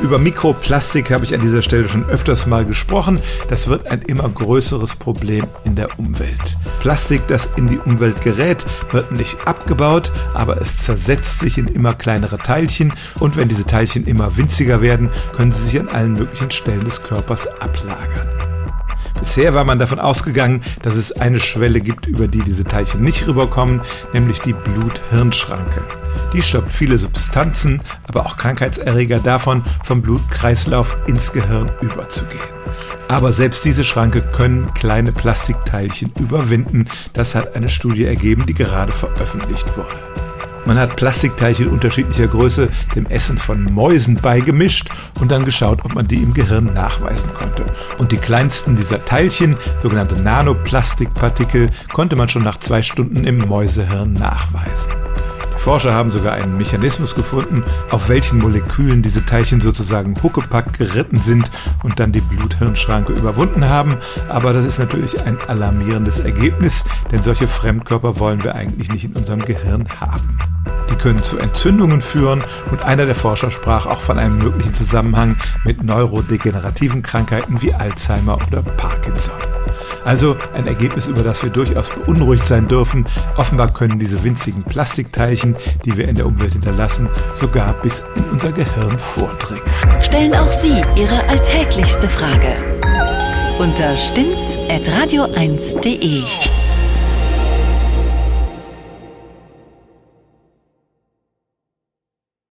Über Mikroplastik habe ich an dieser Stelle schon öfters mal gesprochen. Das wird ein immer größeres Problem in der Umwelt. Plastik, das in die Umwelt gerät, wird nicht abgebaut, aber es zersetzt sich in immer kleinere Teilchen und wenn diese Teilchen immer winziger werden, können sie sich an allen möglichen Stellen des Körpers ablagern. Bisher war man davon ausgegangen, dass es eine Schwelle gibt, über die diese Teilchen nicht rüberkommen, nämlich die Blut-Hirn-Schranke. Die stoppt viele Substanzen, aber auch Krankheitserreger davon, vom Blutkreislauf ins Gehirn überzugehen. Aber selbst diese Schranke können kleine Plastikteilchen überwinden. Das hat eine Studie ergeben, die gerade veröffentlicht wurde. Man hat Plastikteilchen unterschiedlicher Größe dem Essen von Mäusen beigemischt und dann geschaut, ob man die im Gehirn nachweisen konnte. Und die kleinsten dieser Teilchen, sogenannte Nanoplastikpartikel, konnte man schon nach zwei Stunden im Mäusehirn nachweisen. Forscher haben sogar einen Mechanismus gefunden, auf welchen Molekülen diese Teilchen sozusagen huckepack geritten sind und dann die Bluthirnschranke überwunden haben. Aber das ist natürlich ein alarmierendes Ergebnis, denn solche Fremdkörper wollen wir eigentlich nicht in unserem Gehirn haben. Die können zu Entzündungen führen und einer der Forscher sprach auch von einem möglichen Zusammenhang mit neurodegenerativen Krankheiten wie Alzheimer oder Parkinson. Also ein Ergebnis, über das wir durchaus beunruhigt sein dürfen. Offenbar können diese winzigen Plastikteilchen, die wir in der Umwelt hinterlassen, sogar bis in unser Gehirn vordringen. Stellen auch Sie Ihre alltäglichste Frage unter stimmtz.radio1.de.